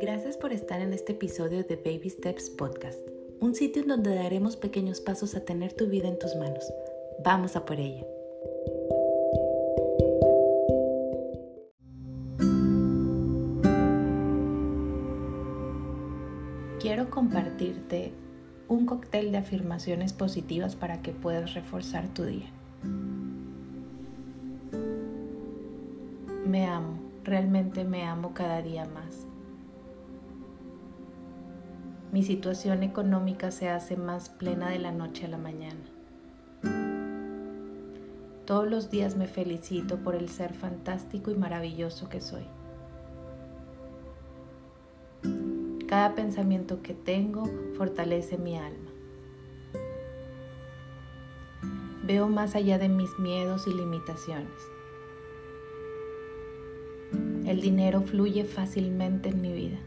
Gracias por estar en este episodio de Baby Steps Podcast, un sitio en donde daremos pequeños pasos a tener tu vida en tus manos. Vamos a por ello. Quiero compartirte un cóctel de afirmaciones positivas para que puedas reforzar tu día. Me amo, realmente me amo cada día más. Mi situación económica se hace más plena de la noche a la mañana. Todos los días me felicito por el ser fantástico y maravilloso que soy. Cada pensamiento que tengo fortalece mi alma. Veo más allá de mis miedos y limitaciones. El dinero fluye fácilmente en mi vida.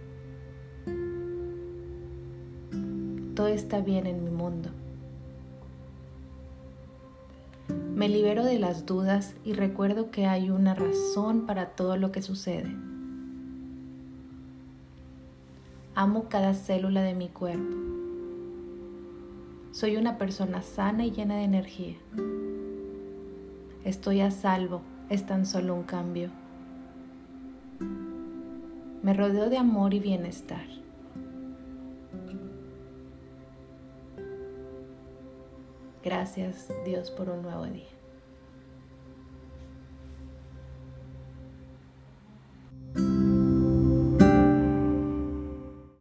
Todo está bien en mi mundo. Me libero de las dudas y recuerdo que hay una razón para todo lo que sucede. Amo cada célula de mi cuerpo. Soy una persona sana y llena de energía. Estoy a salvo, es tan solo un cambio. Me rodeo de amor y bienestar. Gracias Dios por un nuevo día.